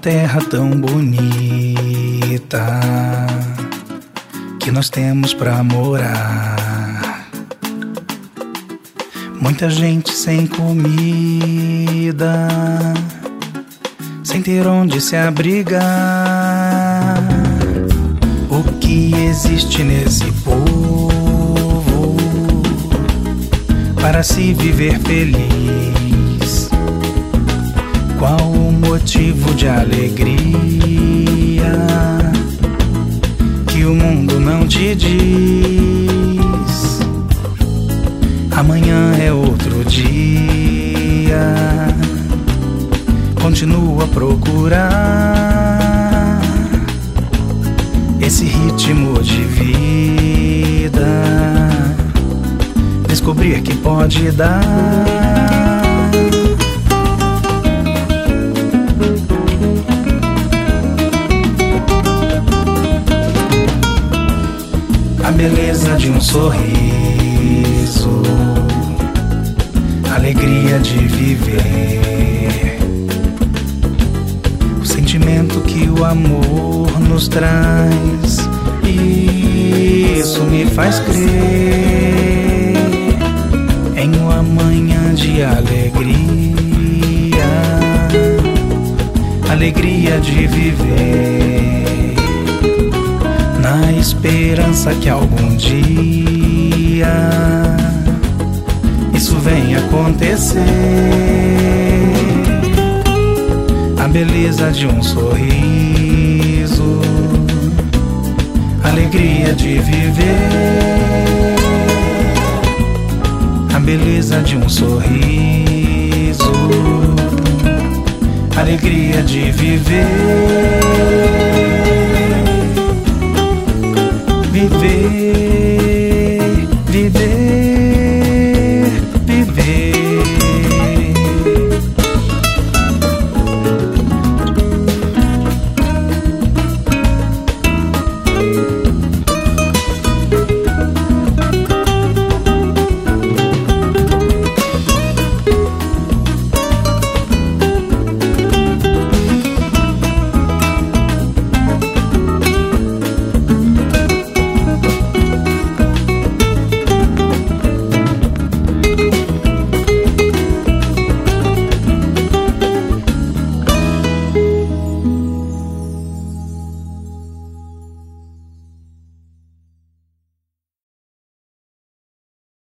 terra tão bonita que nós temos pra morar. Muita gente sem comida, sem ter onde se abrigar. O que existe nesse povo para se viver feliz? Qual motivo de alegria que o mundo não te diz? Amanhã é outro dia. Continua a procurar esse ritmo de vida. Descobrir que pode dar. Beleza de um sorriso, alegria de viver, o sentimento que o amor nos traz. Isso me faz crer em uma manhã de alegria, alegria de viver esperança que algum dia isso venha acontecer. A beleza de um sorriso, alegria de viver. A beleza de um sorriso, alegria de viver